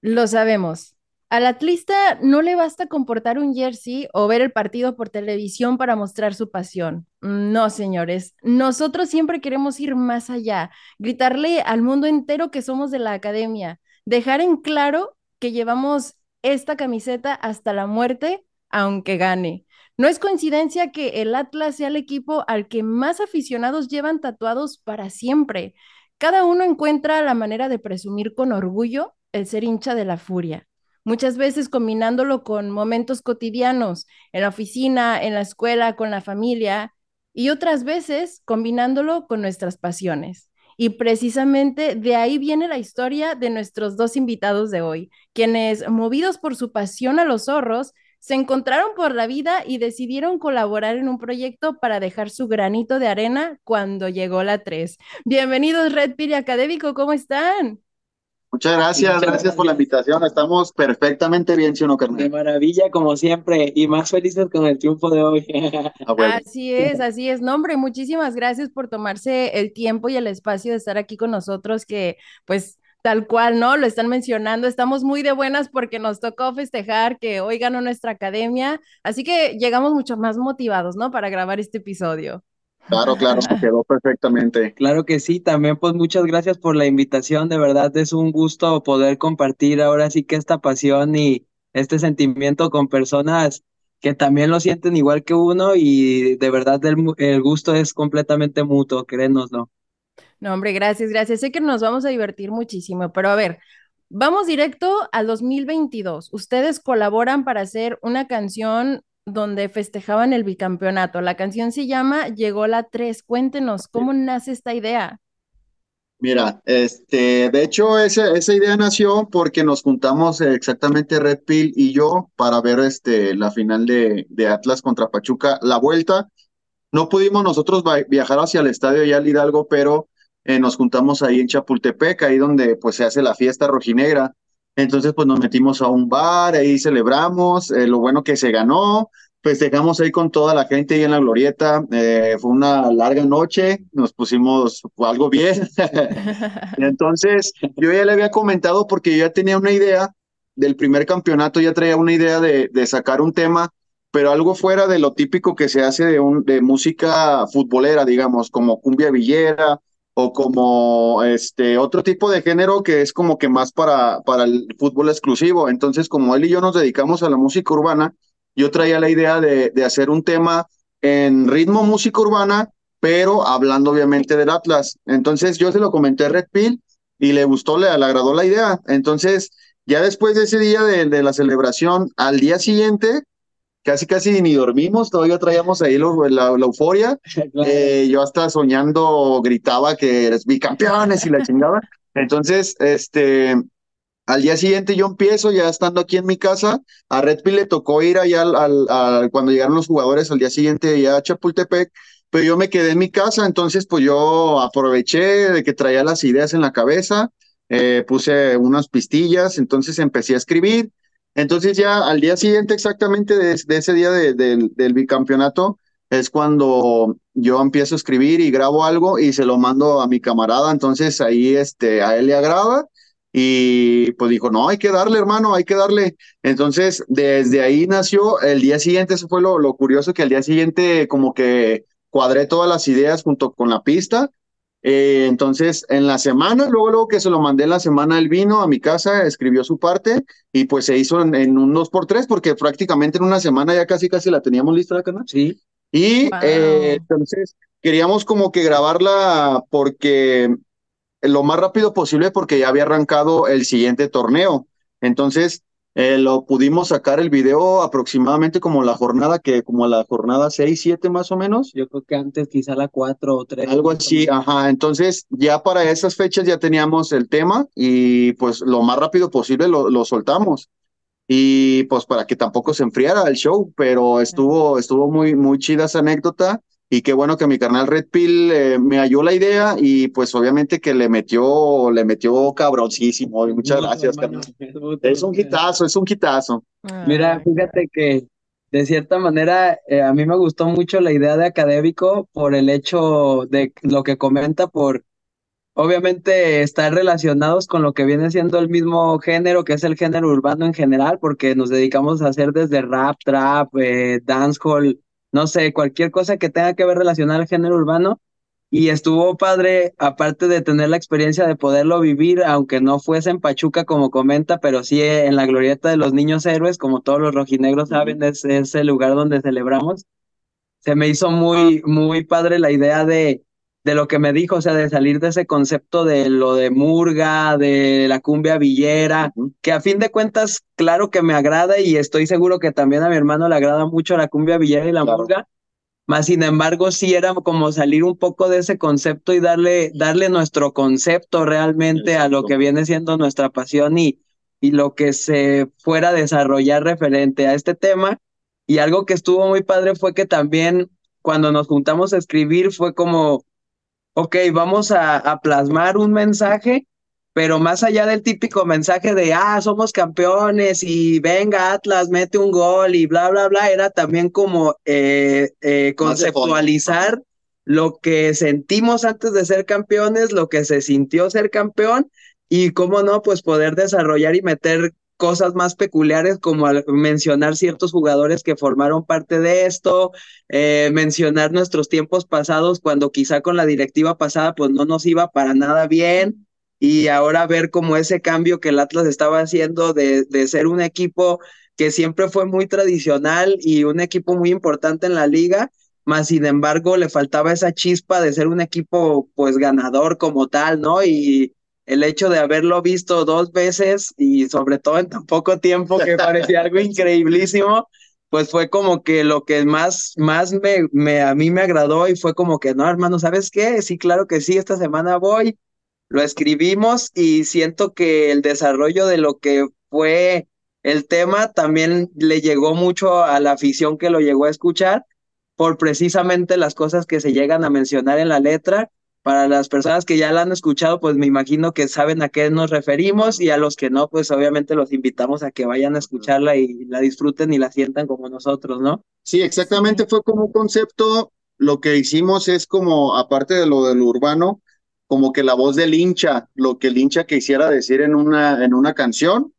Lo sabemos. Al atlista no le basta comportar un jersey o ver el partido por televisión para mostrar su pasión. No, señores, nosotros siempre queremos ir más allá, gritarle al mundo entero que somos de la academia, dejar en claro que llevamos esta camiseta hasta la muerte, aunque gane. No es coincidencia que el Atlas sea el equipo al que más aficionados llevan tatuados para siempre. Cada uno encuentra la manera de presumir con orgullo el ser hincha de la furia, muchas veces combinándolo con momentos cotidianos, en la oficina, en la escuela, con la familia, y otras veces combinándolo con nuestras pasiones. Y precisamente de ahí viene la historia de nuestros dos invitados de hoy, quienes, movidos por su pasión a los zorros, se encontraron por la vida y decidieron colaborar en un proyecto para dejar su granito de arena cuando llegó la 3. Bienvenidos, Red Piri Académico, ¿cómo están? Muchas gracias, gracias, por la invitación. Estamos perfectamente bien, ¿sí o no, De maravilla, como siempre, y más felices con el triunfo de hoy. Así es, así es. nombre. muchísimas gracias por tomarse el tiempo y el espacio de estar aquí con nosotros, que pues tal cual, ¿no? Lo están mencionando. Estamos muy de buenas porque nos tocó festejar que hoy ganó nuestra academia, así que llegamos mucho más motivados, ¿no? Para grabar este episodio. Claro, claro, se quedó perfectamente. Claro que sí, también pues muchas gracias por la invitación, de verdad es un gusto poder compartir ahora sí que esta pasión y este sentimiento con personas que también lo sienten igual que uno y de verdad el, gusto es completamente mutuo, créenoslo. No, hombre, gracias, gracias. Sé que nos vamos a divertir muchísimo, pero a ver, vamos directo al 2022. Ustedes colaboran para hacer una canción donde festejaban el bicampeonato. La canción se llama Llegó la 3. Cuéntenos, ¿cómo nace esta idea? Mira, este, de hecho, esa, esa idea nació porque nos juntamos exactamente Red Pill y yo para ver este, la final de, de Atlas contra Pachuca, la vuelta. No pudimos nosotros viajar hacia el estadio ya al Hidalgo, pero eh, nos juntamos ahí en Chapultepec, ahí donde pues se hace la fiesta rojinegra. Entonces, pues nos metimos a un bar, ahí celebramos, eh, lo bueno que se ganó, festejamos ahí con toda la gente ahí en la glorieta, eh, fue una larga noche, nos pusimos algo bien. Entonces, yo ya le había comentado porque yo ya tenía una idea del primer campeonato, ya traía una idea de, de sacar un tema, pero algo fuera de lo típico que se hace de, un, de música futbolera, digamos, como cumbia villera, o como este otro tipo de género que es como que más para, para el fútbol exclusivo. Entonces, como él y yo nos dedicamos a la música urbana, yo traía la idea de, de hacer un tema en ritmo música urbana, pero hablando obviamente del Atlas. Entonces, yo se lo comenté a Red Pill y le gustó, le, agradó la idea. Entonces, ya después de ese día de, de la celebración, al día siguiente, casi casi ni dormimos, todavía traíamos ahí la, euforia. Eh, yo hasta soñando gritaba que eres bicampeones y la chingaba. Entonces, este, al día siguiente yo empiezo ya estando aquí en mi casa. A Red Pill le tocó ir allá al, cuando llegaron los jugadores al día siguiente ya a Chapultepec, pero yo me quedé en mi casa, entonces pues yo aproveché de que traía las ideas en la cabeza, eh, puse unas pistillas, entonces empecé a escribir entonces ya al día siguiente exactamente de, ese día del bicampeonato es cuando yo empiezo a escribir y grabo algo y se lo mando a mi camarada, entonces ahí este, a él le agrada y pues dijo, no, hay que darle hermano, hay que darle. Entonces desde ahí nació, el día siguiente, eso fue lo, lo curioso, que al día siguiente como que cuadré todas las ideas junto con la pista eh, entonces, en la semana, luego, luego que se lo mandé en la semana, él vino a mi casa, escribió su parte y pues se hizo en, un dos por tres porque prácticamente en una semana ya casi casi la teníamos lista la canal. Sí. Y eh, entonces queríamos como que grabarla porque lo más rápido posible porque ya había arrancado el siguiente torneo. Entonces, eh, lo pudimos sacar el video aproximadamente como la jornada que, como la jornada 6, 7 más o menos. Yo creo que antes quizá la 4 o 3. Algo así, ajá. Entonces ya para esas fechas ya teníamos el tema y pues lo más rápido posible lo, lo soltamos. Y pues para que tampoco se enfriara el show, pero estuvo, estuvo muy, muy chida esa anécdota y qué bueno que mi carnal Red Pill eh, me halló la idea y pues obviamente que le metió, le metió cabroncísimo. Y muchas gracias, carnal. Es un hitazo, es un hitazo. Mira, fíjate que de cierta manera eh, a mí me gustó mucho la idea de académico por el hecho de lo que comenta por obviamente estar relacionados con lo que viene siendo el mismo género, que es el género urbano en general, porque nos dedicamos a hacer desde rap, trap, eh, dancehall, no sé, cualquier cosa que tenga que ver relacionada al género urbano. Y estuvo padre, aparte de tener la experiencia de poderlo vivir, aunque no fuese en Pachuca como comenta, pero sí en la glorieta de los niños héroes, como todos los rojinegros saben, es, es el lugar donde celebramos. Se me hizo muy, muy padre la idea de, de lo que me dijo, o sea, de salir de ese concepto de lo de murga, de la cumbia villera, que a fin de cuentas, claro que me agrada y estoy seguro que también a mi hermano le agrada mucho la cumbia villera y la murga, más sin embargo, sí era como salir un poco de ese concepto y darle, darle nuestro concepto realmente a lo que viene siendo nuestra pasión y, y lo que se fuera a desarrollar referente a este tema. Y algo que estuvo muy padre fue que también cuando nos juntamos a escribir fue como, ok, vamos a, a plasmar un mensaje pero más allá del típico mensaje de, ah, somos campeones y venga Atlas, mete un gol y bla, bla, bla, era también como eh, eh, conceptualizar lo que sentimos antes de ser campeones, lo que se sintió ser campeón y cómo no, pues poder desarrollar y meter cosas más peculiares como mencionar ciertos jugadores que formaron parte de esto, eh, mencionar nuestros tiempos pasados cuando quizá con la directiva pasada pues no nos iba para nada bien, y ahora ver como ese cambio que el Atlas estaba haciendo de, de ser un equipo que siempre fue muy tradicional y un equipo muy importante en la liga, más sin embargo le faltaba esa chispa de ser un equipo pues ganador como tal, ¿no? Y el hecho de haberlo visto dos veces y sobre todo en tan poco tiempo que parecía algo increíblísimo, pues fue como que lo que más, más me, me, a mí me agradó y fue como que, no, hermano, ¿sabes qué? Sí, claro que sí, esta semana voy, lo escribimos y siento que el desarrollo de lo que fue el tema también le llegó mucho a la afición que lo llegó a escuchar por precisamente las cosas que se llegan a mencionar en la letra. Para las personas que ya la han escuchado, pues me imagino que saben a qué nos referimos y a los que no, pues obviamente los invitamos a que vayan a escucharla y la disfruten y la sientan como nosotros, ¿no? Sí, exactamente, fue como un concepto, lo que hicimos es como, aparte de lo del urbano, como que la voz del hincha, lo que el hincha quisiera decir en una, en una canción,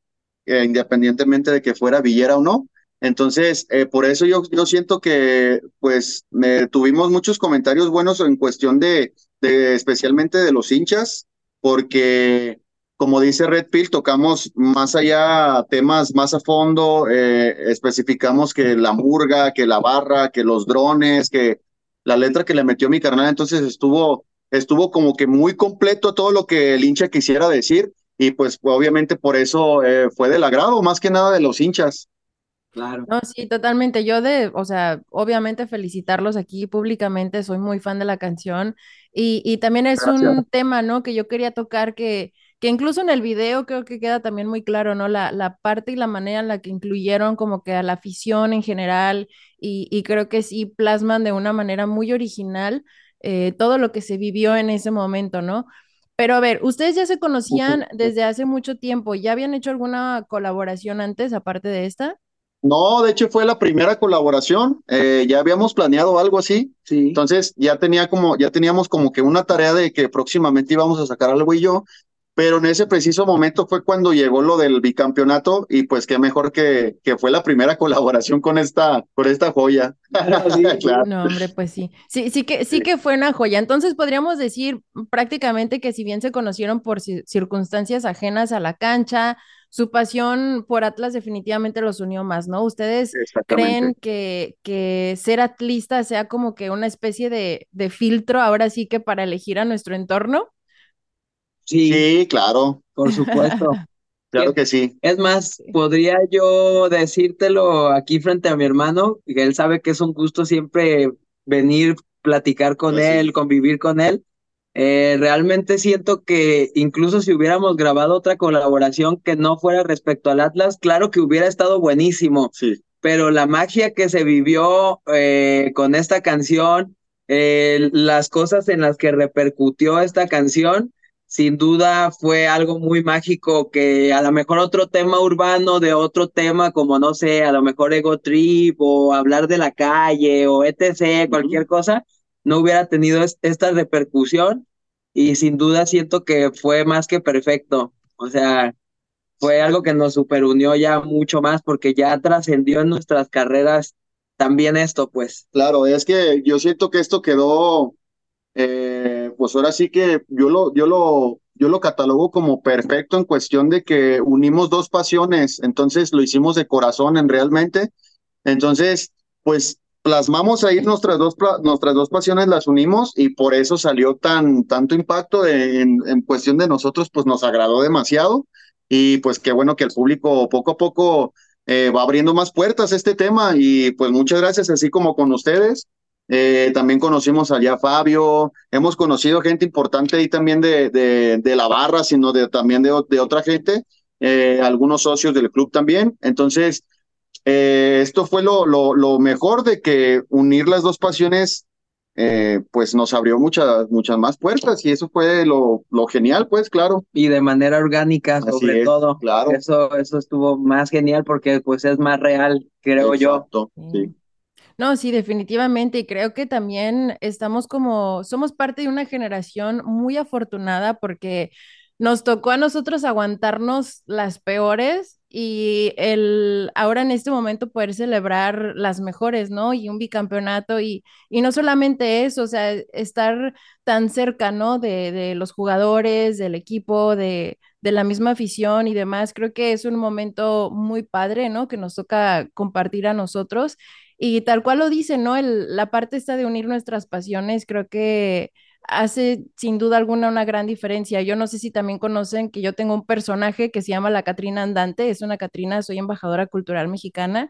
eh, independientemente de que fuera Villera o no. Entonces, eh, por eso yo, yo siento que, pues, me, tuvimos muchos comentarios buenos en cuestión de, de, especialmente de los hinchas, porque, como dice Red Pill, tocamos más allá temas más a fondo, eh, especificamos que la murga, que la barra, que los drones, que la letra que le metió mi carnal, entonces estuvo, estuvo como que muy completo todo lo que el hincha quisiera decir y pues obviamente por eso eh, fue del agrado más que nada de los hinchas. Claro. No, sí, totalmente. Yo de, o sea, obviamente felicitarlos aquí públicamente, soy muy fan de la canción y, y también es un tema, ¿no? Que yo quería tocar que, que incluso en el video creo que queda también muy claro, ¿no? La, la parte y la manera en la que incluyeron como que a la afición en general y, y creo que sí plasman de una manera muy original eh, todo lo que se vivió en ese momento, ¿no? Pero a ver, ustedes ya se conocían desde hace mucho tiempo, ¿ya habían hecho alguna colaboración antes, aparte de esta? No, de hecho fue la primera colaboración, eh, ya habíamos planeado algo así, sí. entonces ya tenía como, ya teníamos como que una tarea de que próximamente íbamos a sacar algo y yo, pero en ese preciso momento fue cuando llegó lo del bicampeonato y pues qué mejor que, que fue la primera colaboración con esta, con esta joya. No, hombre, pues sí. Sí, sí que, sí que fue una joya. Entonces podríamos decir prácticamente que si bien se conocieron por circunstancias ajenas a la cancha, su pasión por Atlas definitivamente los unió más, ¿no? ¿Ustedes creen que, que ser atlista sea como que una especie de, de filtro ahora sí que para elegir a nuestro entorno? Sí, claro. Por supuesto. claro que sí. Es más, podría yo decírtelo aquí frente a mi hermano, que él sabe que es un gusto siempre venir, platicar con pues él, convivir con él. Eh, realmente siento que incluso si hubiéramos grabado otra colaboración que no fuera respecto al Atlas, claro que hubiera estado buenísimo. Sí. Pero la magia que se vivió eh, con esta canción, eh, las cosas en las que repercutió esta canción, sin duda fue algo muy mágico que a lo mejor otro tema urbano de otro tema como no sé, a lo mejor Ego Trip o hablar de la calle o etc, cualquier cosa, no hubiera tenido esta repercusión y sin duda siento que fue más que perfecto. O sea, fue algo que nos superunió ya mucho más porque ya trascendió en nuestras carreras también esto, pues. Claro, es que yo siento que esto quedó, eh, pues ahora sí que yo lo, yo lo, yo lo catalogo como perfecto en cuestión de que unimos dos pasiones, entonces lo hicimos de corazón en realmente. Entonces, pues plasmamos ahí nuestras dos, nuestras dos pasiones, las unimos y por eso salió tan, tanto impacto en, en cuestión de nosotros, pues nos agradó demasiado y pues qué bueno que el público poco a poco eh, va abriendo más puertas este tema y pues muchas gracias, así como con ustedes. Eh, también conocimos allá a Fabio, hemos conocido gente importante ahí también de, de, de la barra, sino de, también de, de otra gente, eh, algunos socios del club también. Entonces, esto fue lo, lo, lo mejor de que unir las dos pasiones eh, pues nos abrió muchas, muchas más puertas y eso fue lo, lo genial, pues claro. Y de manera orgánica, sobre todo. Claro. Eso, eso estuvo más genial porque pues es más real, creo yo. Sí. No, sí, definitivamente. Y creo que también estamos como, somos parte de una generación muy afortunada porque nos tocó a nosotros aguantarnos las peores y el ahora en este momento poder celebrar las mejores, ¿no? Y un bicampeonato y, y no solamente eso, o sea, estar tan cerca, ¿no? De, de los jugadores, del equipo, de, de, la misma afición y demás, creo que es un momento muy padre, ¿no? Que nos toca compartir a nosotros y tal cual lo dice, ¿no? El, la parte esta de unir nuestras pasiones, creo que hace sin duda alguna una gran diferencia. Yo no sé si también conocen que yo tengo un personaje que se llama la Catrina Andante, es una Catrina, soy embajadora cultural mexicana.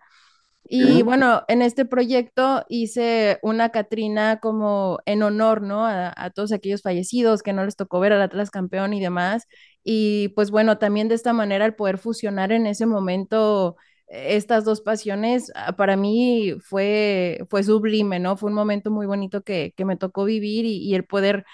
Y bueno, en este proyecto hice una Catrina como en honor, ¿no? A, a, todos aquellos fallecidos que no les tocó ver al Atlas campeón y demás. Y pues bueno, también de esta manera el poder fusionar en ese momento estas dos pasiones ah, para mí fue, fue sublime, ¿no? Fue un momento muy bonito que, que me tocó vivir y, y, el poder,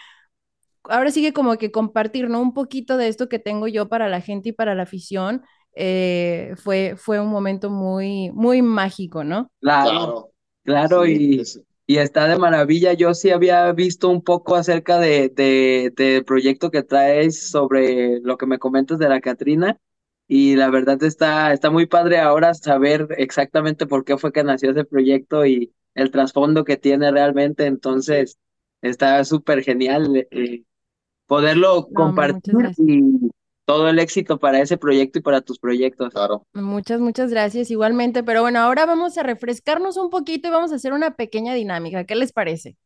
ahora sigue como que compartir, ¿no? Un poquito de esto que tengo yo para la gente y para la afición, eh, fue, fue un momento muy, muy mágico, ¿no? Claro, claro, sí, y, y está de maravilla. Yo sí había visto un poco acerca de, de, del proyecto que traes sobre lo que me comentas de la Catrina y la verdad está, está muy padre ahora saber exactamente por qué fue que nació ese proyecto y el trasfondo que tiene realmente. Entonces, está súper genial eh, poderlo no, compartir y todo el éxito para ese proyecto y para tus proyectos. Claro. Muchas, muchas gracias igualmente. Pero bueno, ahora vamos a refrescarnos un poquito y vamos a hacer una pequeña dinámica. ¿Qué les parece?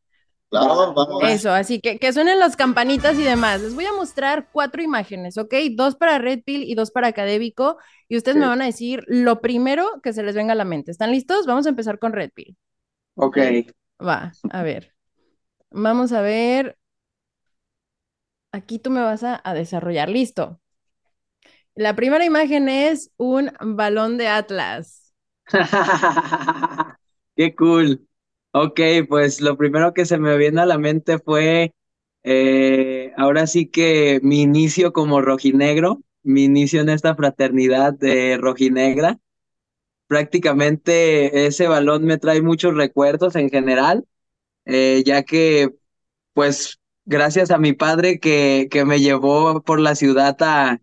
Claro, vamos. Eso, así que que suenen las campanitas y demás. Les voy a mostrar cuatro imágenes, ¿ok? Dos para Red Pill y dos para Académico. Y ustedes sí. me van a decir lo primero que se les venga a la mente. ¿Están listos? Vamos a empezar con Red Pill. Ok. Va, a ver. Vamos a ver. Aquí tú me vas a, a desarrollar. Listo. La primera imagen es un balón de Atlas. Qué cool. Ok, pues lo primero que se me viene a la mente fue eh, ahora sí que mi inicio como rojinegro, mi inicio en esta fraternidad de rojinegra. Prácticamente ese balón me trae muchos recuerdos en general, eh, ya que pues gracias a mi padre que, que me llevó por la ciudad a,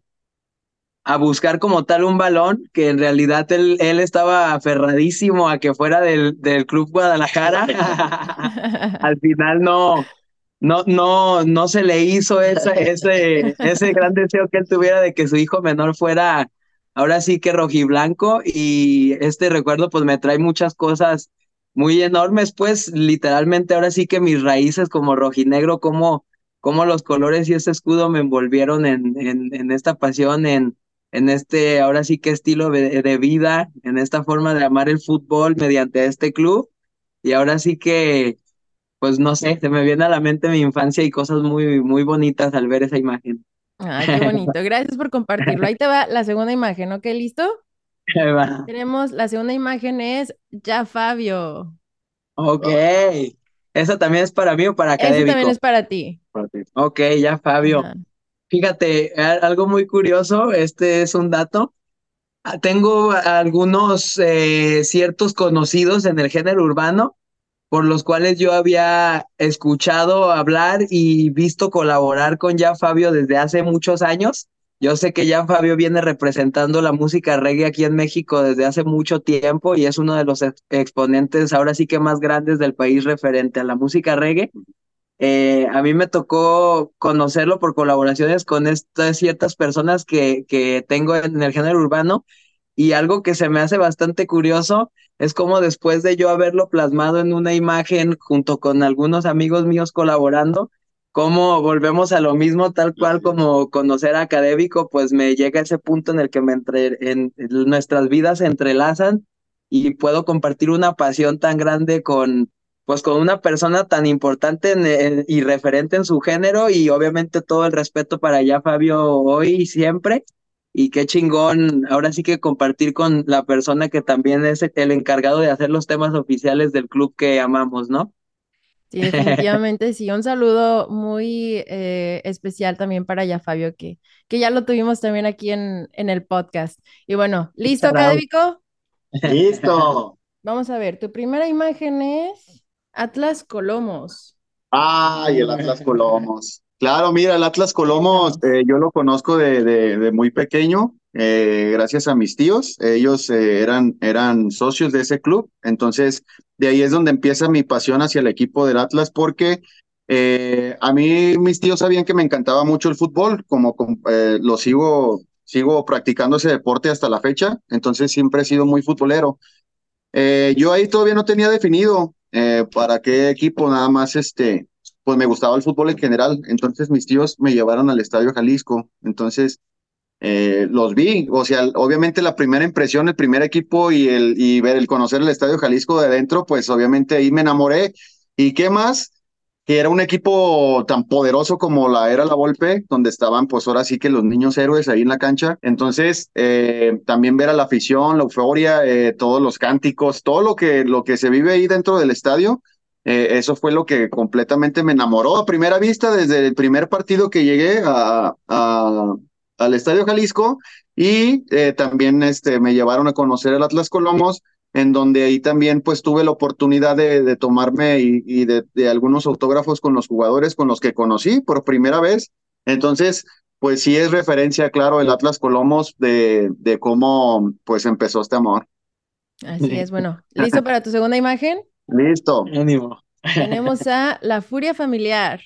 a buscar como tal un balón, que en realidad él, él estaba aferradísimo a que fuera del, del Club Guadalajara. Al final no, no, no, no se le hizo ese, ese, ese gran deseo que él tuviera de que su hijo menor fuera ahora sí que rojiblanco y este recuerdo pues me trae muchas cosas muy enormes, pues literalmente ahora sí que mis raíces como rojinegro, como, como los colores y ese escudo me envolvieron en, en, en esta pasión, en, en este, ahora sí que estilo de, de, vida, en esta forma de amar el fútbol mediante este club. Y ahora sí que, pues no sé, se me viene a la mente mi infancia y cosas muy, muy bonitas al ver esa imagen. Ay, qué bonito. Gracias por compartirlo. Ahí te va la segunda imagen, ¿ok? ¿Listo? Va. Tenemos, la segunda imagen es ya Fabio. Ok. ¿Esa también es para mí o para académico? Esa también es para ti. Ok, ya Fabio. Fíjate, algo muy curioso, este es un dato. Tengo algunos eh, ciertos conocidos en el género urbano por los cuales yo había escuchado hablar y visto colaborar con ya Fabio desde hace muchos años. Yo sé que ya Fabio viene representando la música reggae aquí en México desde hace mucho tiempo y es uno de los exponentes ahora sí que más grandes del país referente a la música reggae. Eh, a mí me tocó conocerlo por colaboraciones con estas ciertas personas que, que tengo en el género urbano y algo que se me hace bastante curioso es como después de yo haberlo plasmado en una imagen junto con algunos amigos míos colaborando, cómo volvemos a lo mismo, tal cual como conocer a académico, pues me llega ese punto en el que me entre, en, nuestras vidas se entrelazan y puedo compartir una pasión tan grande con, pues con una persona tan importante y referente en su género y obviamente todo el respeto para ya Fabio hoy y siempre y qué chingón, ahora sí que compartir con la persona que también es el encargado de hacer los temas oficiales del club que amamos, ¿no? Sí, definitivamente sí. Un saludo muy eh, especial también para ya Fabio, que, que ya lo tuvimos también aquí en, en el podcast. Y bueno, ¿listo, académico? Listo. Vamos a ver, tu primera imagen es Atlas Colomos. Ay, el Atlas Colomos. Claro, mira, el Atlas Colomos, eh, yo lo conozco de, de, muy pequeño, eh, gracias a mis tíos. Ellos eh, eran, eran socios de ese club, entonces de ahí es donde empieza mi pasión hacia el equipo del Atlas, porque a mí mis tíos sabían que me encantaba mucho el fútbol, como lo sigo, sigo practicando ese deporte hasta la fecha, entonces siempre he sido muy futbolero. yo ahí todavía no tenía definido para qué equipo, nada más este pues me gustaba el fútbol en general. Entonces mis tíos me llevaron al Estadio Jalisco. Entonces eh, los vi. O sea, obviamente la primera impresión, el primer equipo y el y ver el conocer el Estadio Jalisco de adentro, pues obviamente ahí me enamoré. ¿Y qué más? Que era un equipo tan poderoso como la era la Volpe, donde estaban pues ahora sí que los niños héroes ahí en la cancha. Entonces, eh, también ver a la afición, la euforia, eh, todos los cánticos, todo lo que, lo que se vive ahí dentro del estadio, eh, eso fue lo que completamente me enamoró a primera vista desde el primer partido que llegué a, al Estadio Jalisco y eh, también este, me llevaron a conocer el Atlas Colomos, en donde ahí también pues tuve la oportunidad de, tomarme y, de, algunos autógrafos con los jugadores con los que conocí por primera vez. Entonces, pues sí es referencia, claro, el Atlas Colomos de, de cómo pues empezó este amor. Así es, bueno, ¿listo para tu segunda imagen? Listo. Tenemos a la furia familiar.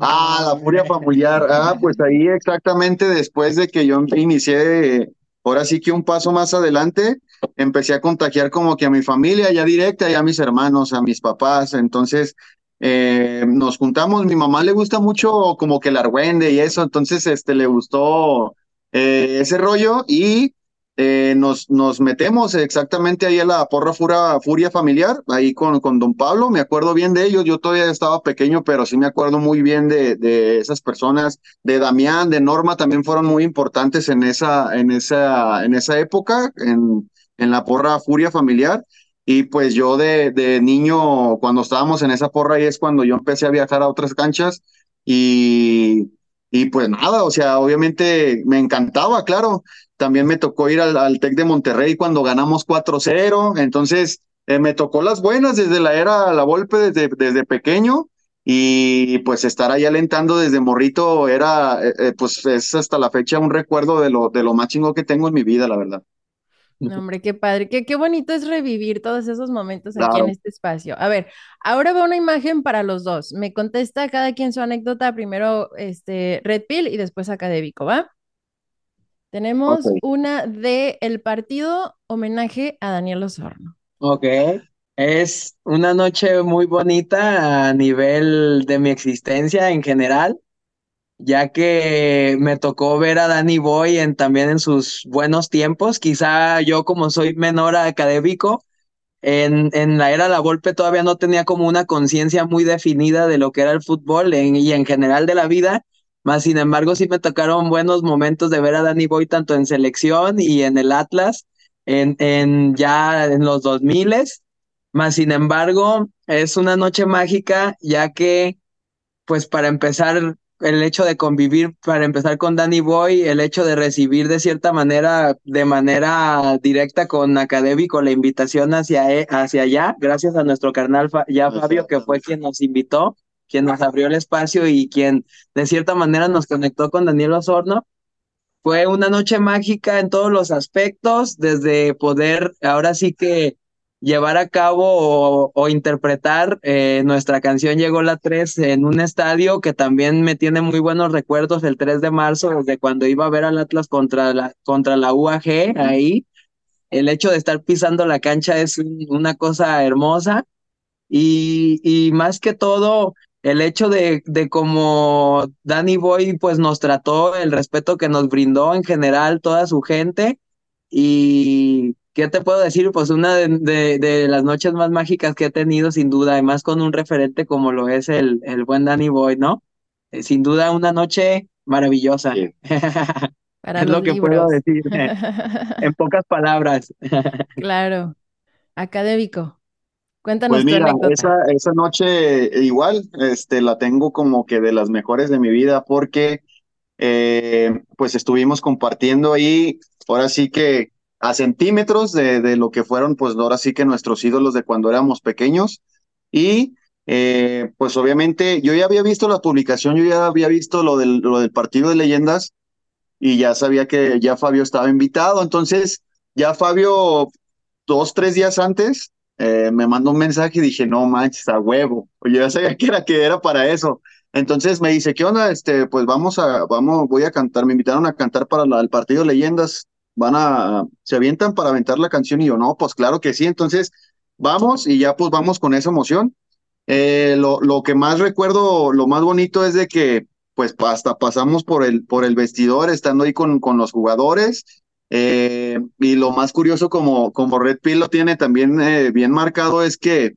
Ah, la furia familiar. Ah, pues ahí exactamente después de que yo inicié, ahora sí que un paso más adelante, empecé a contagiar como que a mi familia ya directa, ya a mis hermanos, a mis papás. Entonces, eh, nos juntamos, mi mamá le gusta mucho como que el argüende y eso, entonces este le gustó eh, ese rollo y eh, nos, nos metemos exactamente ahí a la porra furia, furia familiar, ahí con, con don Pablo, me acuerdo bien de ellos, yo todavía estaba pequeño, pero sí me acuerdo muy bien de, de esas personas, de Damián, de Norma, también fueron muy importantes en esa, en esa, en esa época, en la porra furia familiar. Y pues yo de, de niño, cuando estábamos en esa porra, ahí es cuando yo empecé a viajar a otras canchas y, y pues nada, o sea, obviamente me encantaba, claro. También me tocó ir al, al TEC de Monterrey cuando ganamos 4-0. Entonces, eh, me tocó las buenas desde la era La Volpe, desde, desde pequeño. Y pues estar ahí alentando desde morrito era, eh, eh, pues es hasta la fecha un recuerdo de lo, de lo más chingo que tengo en mi vida, la verdad. Hombre, qué padre, qué, qué bonito es revivir todos esos momentos aquí en este espacio. A ver, ahora va una imagen para los dos. Me contesta cada quien su anécdota, primero este Red Pill y después académico, ¿va? Tenemos una de el partido homenaje a Daniel Osorno. Ok. Es una noche muy bonita a nivel de mi existencia en general, ya que me tocó ver a Danny Boy en, también en sus buenos tiempos. Quizá yo como soy menor académico, en, en la era La Volpe todavía no tenía como una conciencia muy definida de lo que era el fútbol y en general de la vida más sin embargo, sí me tocaron buenos momentos de ver a Danny Boy tanto en selección y en el Atlas, en, en ya en los 2000 más sin embargo, es una noche mágica, ya que, pues para empezar, el hecho de convivir, para empezar con Danny Boy, el hecho de recibir de cierta manera, de manera directa con Académico la invitación hacia, e, hacia allá, gracias a nuestro carnal ya Fabio, que fue quien nos invitó, quien nos abrió el espacio y quien de cierta manera nos conectó con Daniel Osorno. Fue una noche mágica en todos los aspectos, desde poder, ahora sí que llevar a cabo o, interpretar eh, nuestra canción Llegó la 3 en un estadio que también me tiene muy buenos recuerdos el 3 de marzo, desde cuando iba a ver al Atlas contra la, contra la UAG ahí. El hecho de estar pisando la cancha es una cosa hermosa y, y más que todo el hecho de, de como Danny Boy pues nos trató, el respeto que nos brindó en general toda su gente y ¿qué te puedo decir? Pues una de, las noches más mágicas que he tenido, sin duda, además con un referente como lo es el, el buen Danny Boy, ¿no? Eh, sin duda, una noche maravillosa. es lo que puedo decir en pocas palabras. claro. Académico. Cuéntanos pues mira, Esa, esa noche igual, este, la tengo como que de las mejores de mi vida porque eh, pues estuvimos compartiendo ahí, ahora sí que a centímetros de, de, lo que fueron, pues ahora sí que nuestros ídolos de cuando éramos pequeños. Y eh, pues obviamente yo ya había visto la publicación, yo ya había visto lo del, lo del partido de leyendas y ya sabía que ya Fabio estaba invitado. Entonces, ya Fabio, dos, tres días antes, eh, me mandó un mensaje y dije, no manches, a huevo. Oye, ya sabía que era, que era para eso. Entonces me dice, ¿qué onda? Este, pues vamos a, vamos, voy a cantar, me invitaron a cantar para el partido de leyendas van a, se avientan para aventar la canción y yo, no, pues claro que sí, entonces vamos y ya pues vamos con esa emoción. Eh, lo, lo que más recuerdo, lo más bonito es de que pues hasta pasamos por el, por el vestidor estando ahí con, con los jugadores. Eh, y lo más curioso, como, como Red Pill lo tiene también eh, bien marcado, es que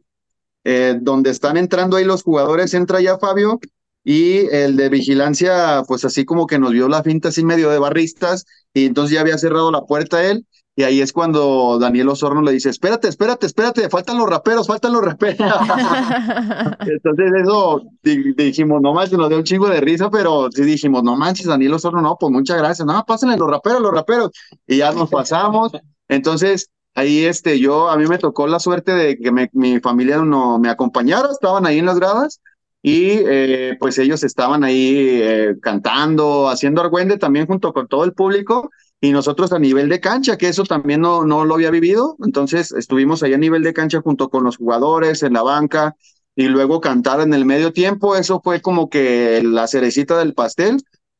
donde están entrando ahí los jugadores, entra ya Fabio y el de vigilancia, pues así como que nos vio la finta así medio de barristas, y entonces ya había cerrado la puerta él, y ahí es cuando Daniel Osorno le dice, espérate, espérate, espérate, faltan los raperos, faltan los raperos. entonces eso dijimos, no manches, nos dio un chingo de risa, pero sí dijimos, no manches, Daniel Osorno, no, pues muchas gracias, no, pásenle los raperos, los raperos, y ya nos pasamos. Entonces, ahí este, yo, a mí me tocó la suerte de que mi familia no me acompañara, estaban ahí en las gradas, y eh, pues ellos estaban ahí eh, cantando, haciendo argüende también junto con todo el público y nosotros a nivel de cancha, que eso también no, no lo había vivido, entonces estuvimos ahí a nivel de cancha junto con los jugadores en la banca y luego cantar en el medio tiempo, eso fue como que la cerecita del pastel.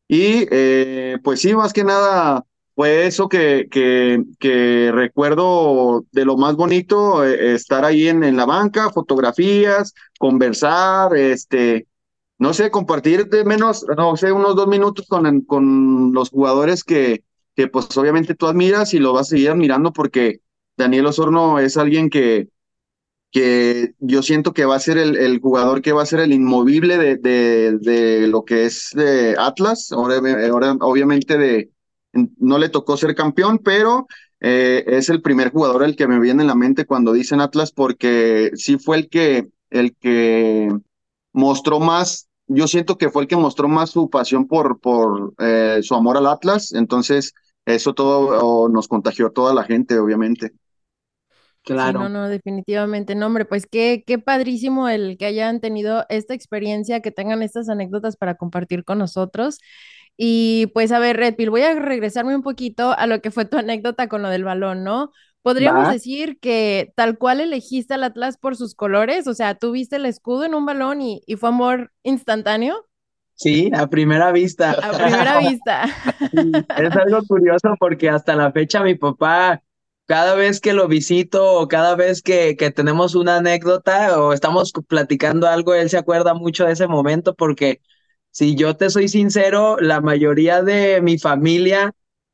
Y eh, pues sí, más que nada fue eso que, que, que recuerdo de lo más bonito, eh, estar ahí en, en, la banca, fotografías, conversar, este, no sé, compartir de menos, no sé, unos dos minutos con, con los jugadores que, que pues obviamente tú admiras y lo vas a seguir admirando porque Daniel Osorno es alguien que, que yo siento que va a ser el, el jugador que va a ser el inmovible de, de, de lo que es de Atlas, ahora, ahora obviamente de no le tocó ser campeón, pero eh, es el primer jugador el que me viene en la mente cuando dicen Atlas, porque sí fue el que, el que mostró más, yo siento que fue el que mostró más su pasión por, por eh, su amor al Atlas, entonces eso todo nos contagió a toda la gente, obviamente. Claro. no, no, definitivamente. No, hombre, pues qué, qué padrísimo el que hayan tenido esta experiencia, que tengan estas anécdotas para compartir con nosotros. Y pues a ver, Red Pill, voy a regresarme un poquito a lo que fue tu anécdota con lo del balón, ¿no? Podríamos decir que tal cual elegiste al Atlas por sus colores, o sea, tú viste el escudo en un balón y, y fue amor instantáneo. Sí, a primera vista. A primera vista. es algo curioso porque hasta la fecha mi papá, cada vez que lo visito o cada vez que, que tenemos una anécdota o estamos platicando algo, él se acuerda mucho de ese momento porque si yo te soy sincero, la mayoría de mi familia,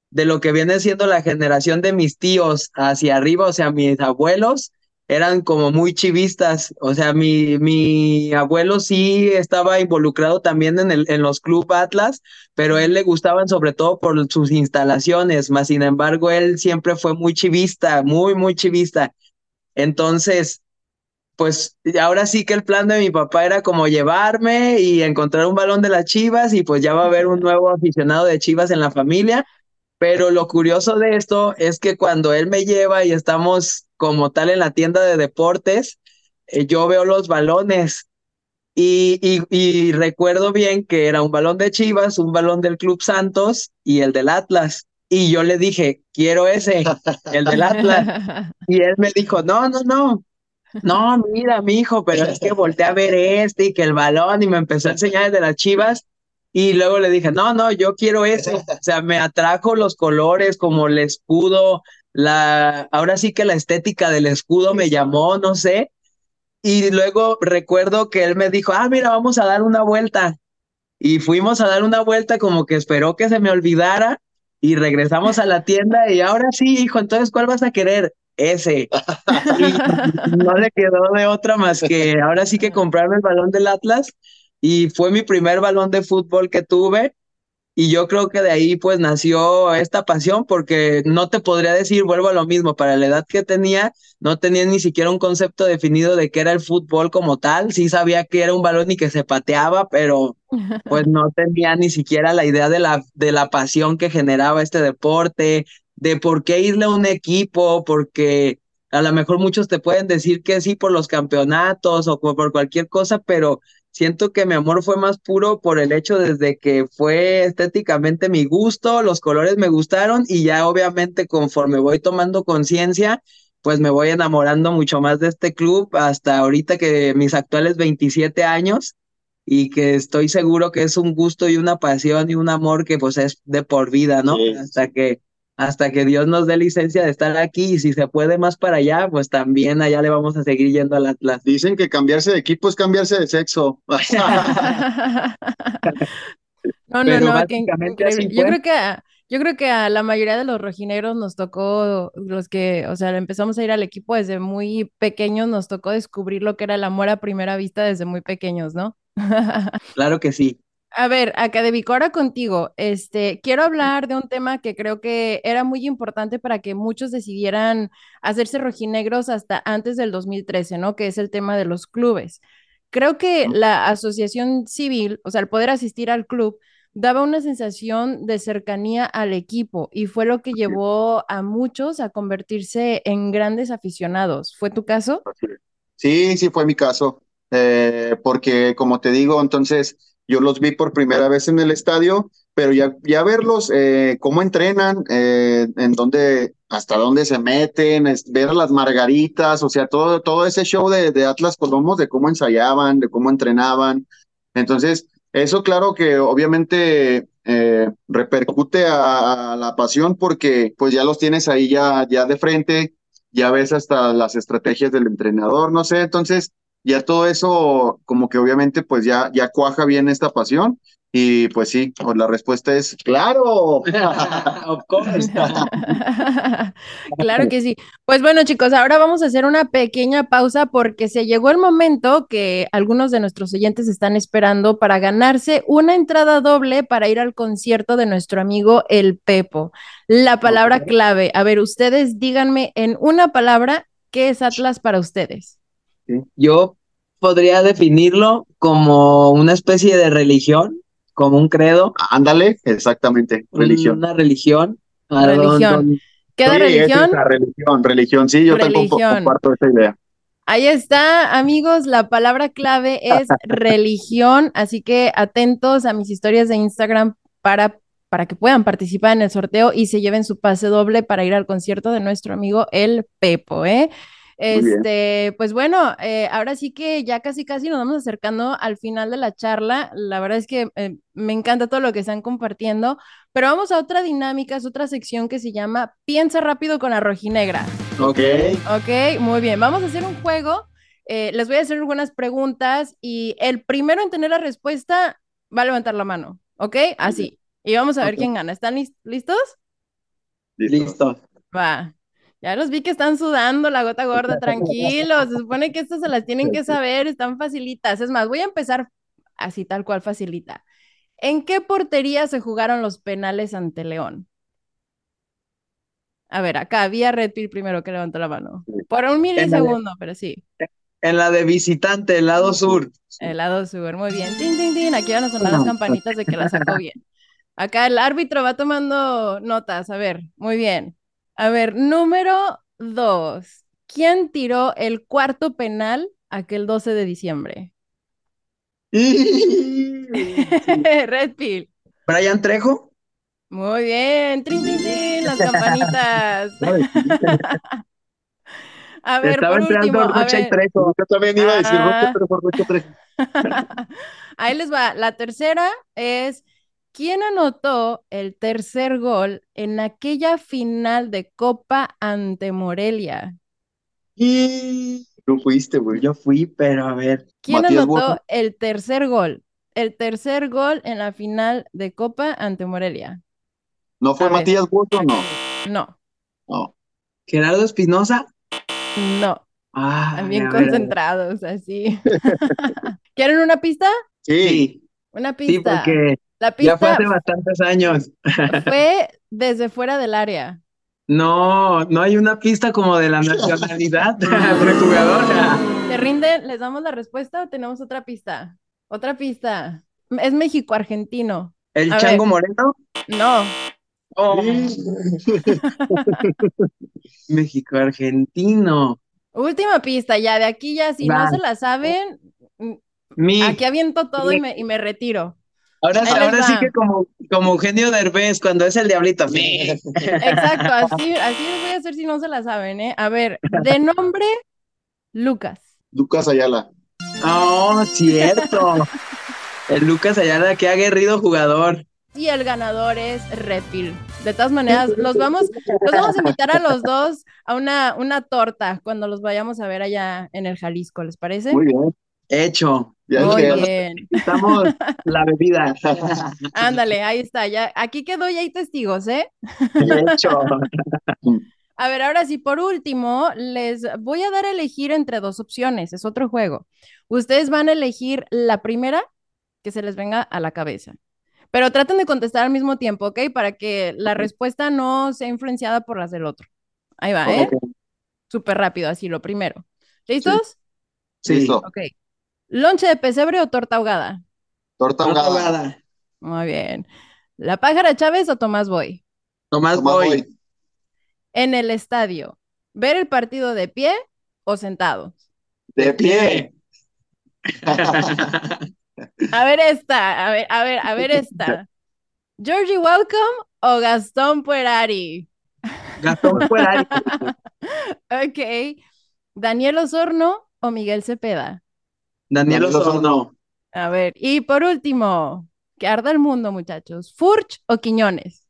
de lo que viene siendo la generación de mis tíos hacia arriba, o sea, mis abuelos, eran como muy chivistas. O sea, mi, mi abuelo sí estaba involucrado también en, el, en los Club Atlas, pero él le gustaban sobre todo por sus instalaciones, más sin embargo, él siempre fue muy chivista, muy, muy chivista. Entonces, pues ahora sí que el plan de mi papá era como llevarme y encontrar un balón de las Chivas y pues ya va a haber un nuevo aficionado de Chivas en la familia. Pero lo curioso de esto es que cuando él me lleva y estamos como tal en la tienda de deportes, eh, yo veo los balones y, y, y, recuerdo bien que era un balón de Chivas, un balón del Club Santos y el del Atlas. Y yo le dije, quiero ese, el del Atlas. Y él me dijo, no, no, no, no, mira, mi hijo, pero es que volteé a ver este y que el balón y me empezó a enseñar el de las Chivas. Y luego le dije, no, no, yo quiero ese. O sea, me atrajo los colores como el escudo, la, ahora sí que la estética del escudo me llamó, no sé. Y luego recuerdo que él me dijo, ah, mira, vamos a dar una vuelta. Y fuimos a dar una vuelta como que esperó que se me olvidara y regresamos a la tienda y ahora sí, hijo, entonces, ¿cuál vas a querer? Ese. Y no le quedó de otra más que ahora sí que comprarme el balón del Atlas. Y fue mi primer balón de fútbol que tuve. Y yo creo que de ahí pues nació esta pasión porque no te podría decir, vuelvo a lo mismo, para la edad que tenía, no tenía ni siquiera un concepto definido de qué era el fútbol como tal, sí sabía que era un balón y que se pateaba, pero pues no tenía ni siquiera la idea de la, de la pasión que generaba este deporte, de por qué irle a un equipo, porque a lo mejor muchos te pueden decir que sí por los campeonatos o por cualquier cosa, pero siento que mi amor fue más puro por el hecho desde que fue estéticamente mi gusto, los colores me gustaron y ya obviamente conforme voy tomando conciencia, pues me voy enamorando mucho más de este club hasta ahorita que mis actuales 27 años y que estoy seguro que es un gusto y una pasión y un amor que pues es de por vida, ¿no? Hasta que hasta que Dios nos dé licencia de estar aquí y si se puede más para allá, pues también allá le vamos a seguir yendo al Atlas. Dicen que cambiarse de equipo es cambiarse de sexo. no, no, no, Yo creo que a, yo creo que a la mayoría de los rojineros nos tocó los que, o sea, empezamos a ir al equipo desde muy pequeños, nos tocó descubrir lo que era el amor a primera vista desde muy pequeños, ¿no? claro que sí. A ver, Académico, ahora contigo. Este, quiero hablar de un tema que creo que era muy importante para que muchos decidieran hacerse rojinegros hasta antes del 2013, ¿no? Que es el tema de los clubes. Creo que la asociación civil, o sea, el poder asistir al club, daba una sensación de cercanía al equipo y fue lo que llevó a muchos a convertirse en grandes aficionados. ¿Fue tu caso? Sí, sí fue mi caso, eh, porque como te digo, entonces yo los vi por primera vez en el estadio, pero ya, verlos, eh, cómo entrenan, eh, en dónde, hasta dónde se meten, ver a las margaritas, o sea, todo, todo ese show de, de Atlas Colomos, de cómo ensayaban, de cómo entrenaban. Entonces, eso claro que obviamente eh, repercute a, a, la pasión porque pues ya los tienes ahí ya, ya de frente, ya ves hasta las estrategias del entrenador, no sé, entonces ya todo eso como que obviamente pues ya, ya cuaja bien esta pasión y pues sí, pues la respuesta es claro. claro que sí. Pues bueno, chicos, ahora vamos a hacer una pequeña pausa porque se llegó el momento que algunos de nuestros oyentes están esperando para ganarse una entrada doble para ir al concierto de nuestro amigo El Pepo. La palabra clave. A ver, ustedes díganme en una palabra qué es Atlas para ustedes. Yo podría definirlo como una especie de religión, como un credo. Ándale, exactamente, religión. Una religión. Religión. ¿Qué de religión? religión, religión, sí, yo también comparto esa idea. Ahí está, amigos, la palabra clave es religión, así que atentos a mis historias de Instagram para, para que puedan participar en el sorteo y se lleven su pase doble para ir al concierto de nuestro amigo El Pepo, ¿eh? Este, pues bueno, eh, ahora sí que ya casi casi nos vamos acercando al final de la charla. La verdad es que eh, me encanta todo lo que están compartiendo, pero vamos a otra dinámica, es otra sección que se llama Piensa rápido con la rojinegra. Ok. Ok, muy bien. Vamos a hacer un juego. Eh, les voy a hacer algunas preguntas y el primero en tener la respuesta va a levantar la mano. ¿Ok? Así. Y vamos a ver quién gana. ¿Están listos? Listo. Va. Ya los vi que están sudando la gota gorda, tranquilos. Se supone que estas se las tienen que saber, están facilitas. Es más, voy a empezar así tal cual facilita. ¿En qué portería se jugaron los penales ante León? A ver, acá había Red Pill primero que levantó la mano. Por un milisegundo, pero sí. En la de visitante, el lado sur. El lado sur, muy bien. Tin, tin, tin. Aquí van a sonar las campanitas de que la sacó bien. Acá el árbitro va tomando notas. A ver, muy bien. A ver, número dos. ¿Quién tiró el cuarto penal aquel 12 de diciembre? Red Pill. Brian Trejo. Muy bien. Trin, trin, trin, las campanitas. A ver, Estaba por entrando último, a Rocha y. Trejo. Yo también iba a decir Ah. Rocha, pero por Rocha Trejo. Ahí les va. La tercera es, ¿quién anotó el tercer gol en aquella final de Copa ante Morelia? Y Tú fuiste, güey. yo fui, pero a ver. ¿Quién Matías anotó el tercer gol? El tercer gol en la final de Copa ante Morelia. ¿No fue A. Matías Boto? No. No, No. Gerardo Espinosa. no, Ah, también concentrados, así. ¿Quieren una pista? Sí. Sí, Una sí, pista. porque La ya fue pista hace bastantes años. fue desde fuera del área. No, no hay una pista como de la nacionalidad del jugador. ¿Te rinden? ¿Les damos la respuesta o tenemos otra pista? Otra pista. Es México-argentino. El A Chango ver. Moreno. No, Oh, México argentino. última pista, ya de aquí ya, si no se la saben, mm, Mi, aquí aviento todo y me, y me retiro. Ahora sí que como, como Eugenio Derbez cuando es el diablito. Exacto, así, así les voy a hacer si no se la saben, ¿eh? A ver, de nombre, Lucas. Lucas Ayala. Oh, cierto. El Lucas Ayala, qué aguerrido jugador. Y el ganador es Repil. De todas maneras, los vamos, los vamos a invitar a los dos a una, una torta cuando los vayamos a ver allá en el Jalisco, ¿les parece? Muy bien. Hecho. Ya Muy que- bien. Estamos la bebida. Ándale, ahí está. Ya, aquí quedó y hay testigos, ¿eh? Hecho. A ver, ahora sí, por último, les voy a dar a elegir entre dos opciones. Es otro juego. Ustedes van a elegir la primera que se les venga a la cabeza. Pero traten de contestar al mismo tiempo, ¿ok? Para que la respuesta no sea influenciada por las del otro. Ahí va, ¿eh? Súper rápido, así, lo primero. ¿Listos? Sí. Listo. Ok. ¿Lonche de pesebre o torta ahogada? Torta Torta ahogada. Muy bien. ¿La pájara Chávez o Tomás Boy? Tomás Tomás Boy. Boy. En el estadio, ¿ver el partido de pie o sentado? De pie. A ver esta, a ver, a ver, a ver esta. ¿Georgie Welcome o Gastón Puerari? Gastón Fuerari. Ok. ¿Daniel Osorno o Miguel Cepeda? Daniel Osorno. A ver, y por último, que arda el mundo, muchachos. ¿Furch o Quiñones?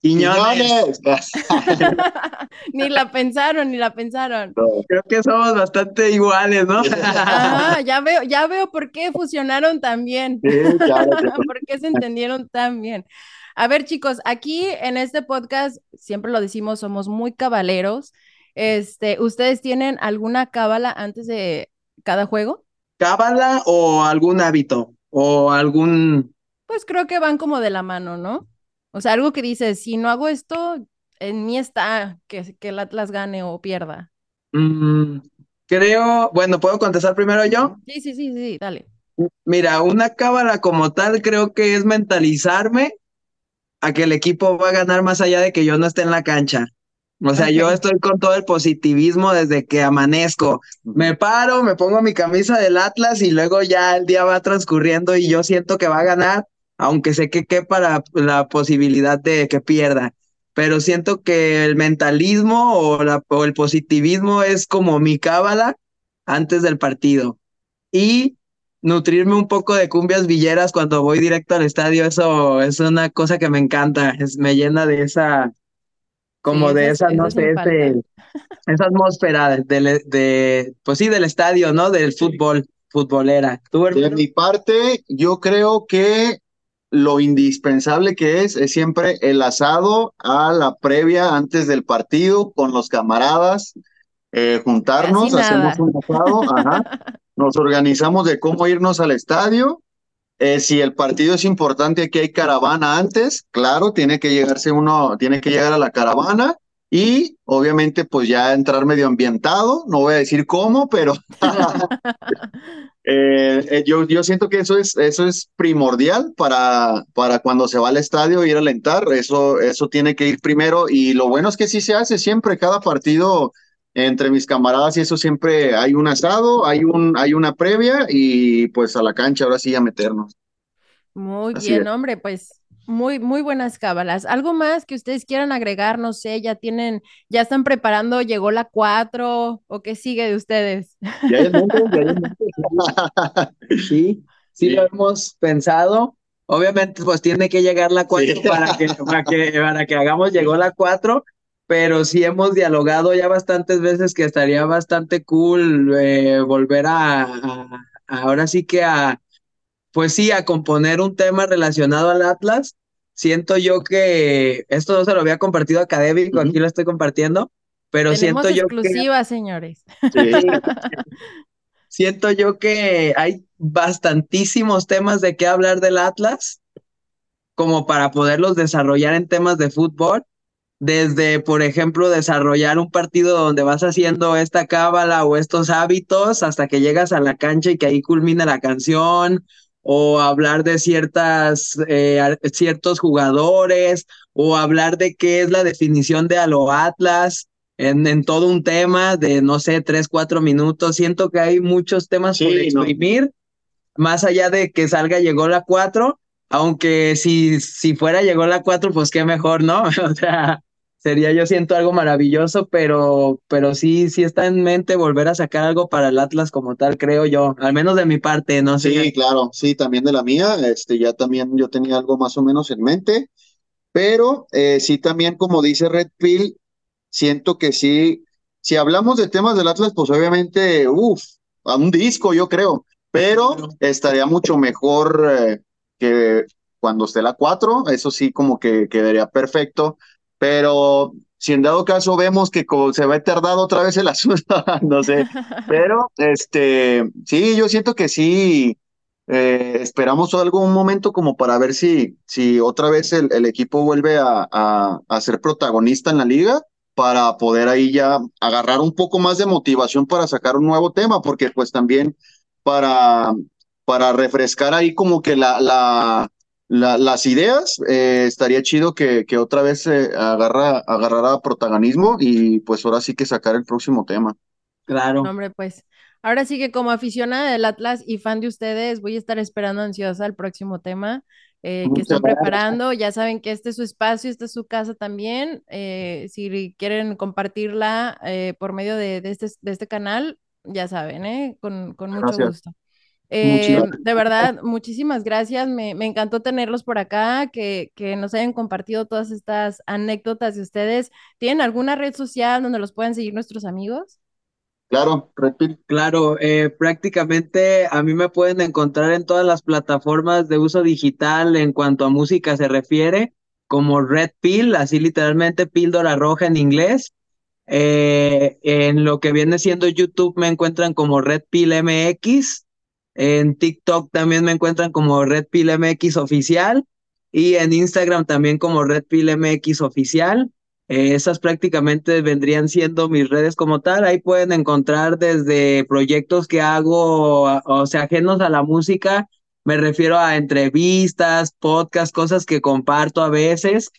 Quiñones. Ni la pensaron, ni la pensaron. Creo que somos bastante iguales, ¿no? Ah, ya veo, ya veo por qué fusionaron tan bien. Sí, claro, claro. ¿Por qué se entendieron tan bien? A ver, chicos, aquí en este podcast, siempre lo decimos, somos muy cabaleros. Este, ¿ustedes tienen alguna cábala antes de cada juego? ¿Cábala o algún hábito? O algún. Pues creo que van como de la mano, ¿no? O sea, algo que dice, si no hago esto, en mí está que, que el Atlas gane o pierda. mm, creo. Bueno, ¿puedo contestar primero yo? Sí, sí, sí, sí, dale. Mira, una cábala como tal creo que es mentalizarme a que el equipo va a ganar más allá de que yo no esté en la cancha. O sea, yo estoy con todo el positivismo desde que amanezco. Me paro, me pongo mi camisa del Atlas y luego ya el día va transcurriendo y yo siento que va a ganar, aunque sé que quepa la, la posibilidad de que pierda. Pero siento que el mentalismo o, la, o el positivismo es como mi cábala antes del partido. Y nutrirme un poco de cumbias villeras cuando voy directo al estadio, eso es una cosa que me encanta, es, me llena de esa, como Sí, de eso esa, es- no sé, ese- esa atmósfera de, de, pues sí, del estadio, ¿no? Del fútbol, futbolera. ¿Tú, De mi parte, yo creo que lo indispensable que es es siempre el asado a la previa antes del partido con los camaradas, eh, juntarnos, hacemos un asado, ajá, nos organizamos de cómo irnos al estadio. Eh, si el partido es importante, aquí hay caravana antes, claro, tiene que llegarse uno, tiene que llegar a la caravana y obviamente pues ya entrar medio ambientado, no voy a decir cómo, pero eh, eh, yo, yo siento que eso es, eso es primordial para, para cuando se va al estadio ir a alentar, eso, eso tiene que ir primero y lo bueno es que sí se hace siempre, cada partido entre mis camaradas y eso siempre hay un asado, hay, un, hay una previa y pues a la cancha ahora sí a meternos. Muy bien, hombre, pues muy, muy buenas cábalas. ¿Algo más que ustedes quieran agregar? No sé, ya tienen, ya están preparando, llegó la 4 o qué sigue de ustedes. Ya hay sí, sí, lo hemos pensado. Obviamente, pues tiene que llegar la 4 para, que, para, que, para que hagamos, llegó la 4, pero sí hemos dialogado ya bastantes veces que estaría bastante cool eh, volver a, ahora sí que a pues sí, a componer un tema relacionado al Atlas. Siento yo que esto no se lo había compartido académico, aquí lo estoy compartiendo, pero siento yo exclusiva, señores. siento yo que hay bastantísimos temas de qué hablar del Atlas, como para poderlos desarrollar en temas de fútbol desde, por ejemplo, desarrollar un partido donde vas haciendo esta cábala o estos hábitos hasta que llegas a la cancha y que ahí culmina la canción, o hablar de ciertas, eh, ciertos jugadores, o hablar de qué es la definición de Alo Atlas, en, en, todo un tema de, no sé, tres, cuatro minutos. Siento que hay muchos temas por exprimir, más allá de que salga llegó la cuatro, aunque si, si fuera llegó la cuatro, pues qué mejor, ¿no? o sea, sería yo siento algo maravilloso, pero, pero sí, sí está en mente volver a sacar algo para el Atlas como tal, creo yo, al menos de mi parte, no sé. Sí, claro, sí, también de la mía, este, ya también yo tenía algo más o menos en mente, pero eh, sí también como dice Red Pill, siento que sí, si hablamos de temas del Atlas, pues obviamente, uff, a un disco yo creo, pero estaría mucho mejor eh, que cuando esté la 4, eso sí como que quedaría perfecto, pero si en dado caso vemos que se va a tardar otra vez el asunto, no sé, pero este, sí, yo siento que sí, eh, esperamos algún momento como para ver si, si otra vez el, el equipo vuelve a, a, a, ser protagonista en la liga para poder ahí ya agarrar un poco más de motivación para sacar un nuevo tema, porque pues también para, para refrescar ahí como que la, la, las ideas, eh, estaría chido que, que otra vez se agarra, agarrara protagonismo y pues ahora sí que sacar el próximo tema. Claro. hombre, pues ahora sí que como aficionada del Atlas y fan de ustedes, voy a estar esperando ansiosa el próximo tema eh, que están preparando. Ya saben que este es su espacio, esta es su casa también. Eh, si quieren compartirla por medio de, de, este, de este canal, ya saben, con, con mucho gusto. Eh, de verdad, muchísimas gracias. Me, me, encantó tenerlos por acá, que, que, nos hayan compartido todas estas anécdotas de ustedes. ¿Tienen alguna red social donde los puedan seguir nuestros amigos? Claro, Claro, eh, prácticamente a mí me pueden encontrar en todas las plataformas de uso digital en cuanto a música se refiere, como Red Pill, así literalmente píldora roja en inglés. Eh, en lo que viene siendo YouTube me encuentran como Red Pill MX en TikTok también me encuentran como Red MX Oficial y en Instagram también como Red MX Oficial. Eh, esas prácticamente vendrían siendo mis redes como tal. Ahí pueden encontrar desde proyectos que hago, o sea, ajenos a la música. Me refiero a entrevistas, podcasts, cosas que comparto a veces,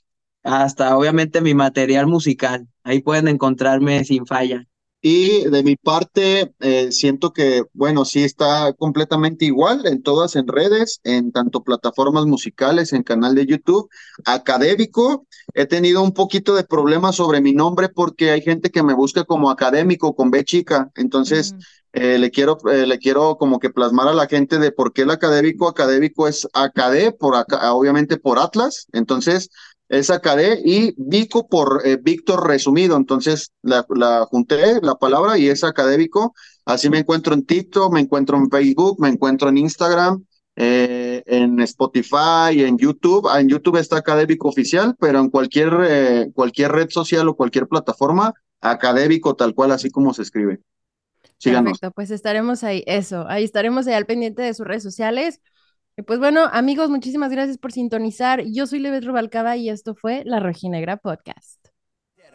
hasta obviamente mi material musical. Ahí pueden encontrarme sin falla. Y de mi parte, eh, siento que, bueno, sí está completamente igual en todas en redes, en tanto plataformas musicales, en canal de YouTube, académico. He tenido un poquito de problemas sobre mi nombre porque hay gente que me busca como académico con B chica. Entonces, eh, le quiero, eh, le quiero como que plasmar a la gente de por qué el académico, académico es acadé, por obviamente por Atlas. Entonces, es Acadé y Vico por eh, Víctor resumido. Entonces la, junté la palabra y es académico. Así me encuentro en TikTok, me encuentro en Facebook, me encuentro en Instagram, eh, en Spotify, en YouTube. Ah, en YouTube está académico oficial, pero en cualquier, eh, cualquier red social o cualquier plataforma, académico tal cual, así como se escribe. Síganos. Perfecto, pues estaremos ahí, eso, ahí estaremos ahí al pendiente de sus redes sociales. Pues bueno, amigos, muchísimas gracias por sintonizar. Yo soy Levet Rubalcaba y esto fue La Rojinegra Podcast.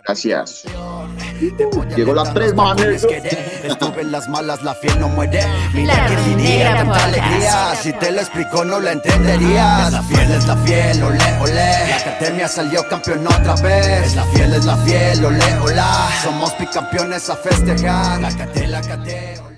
Gracias. Llegó la tres manes. Estuve en las malas, la fiel no muere. Mira que tenía tanta alegría. Si te lo explico, no la entenderías. Es la fiel, es la fiel, ole, ole. La academia salió campeón otra vez. Es la fiel, es la fiel, ole, hola. Somos bicampeones a festejar. La cate, la cate, ole.